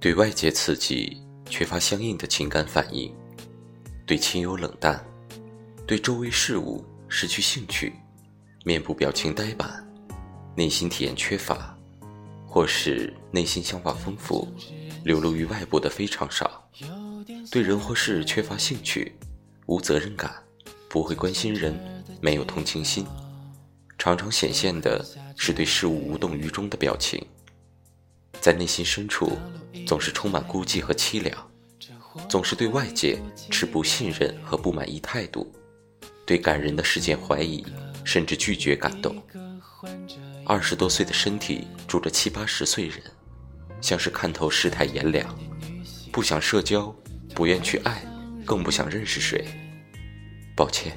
对外界刺激缺乏相应的情感反应，对亲友冷淡，对周围事物失去兴趣，面部表情呆板，内心体验缺乏，或是内心想法丰富，流露于外部的非常少，对人或事缺乏兴趣，无责任感，不会关心人，没有同情心，常常显现的是对事物无动于衷的表情。在内心深处，总是充满孤寂和凄凉总是对外界持不信任和不满意态度对感人的事件怀疑甚至拒绝感动。二十多岁的身体住着七八十岁人像是看透世态炎凉不想社交不愿去爱更不想认识谁。抱歉。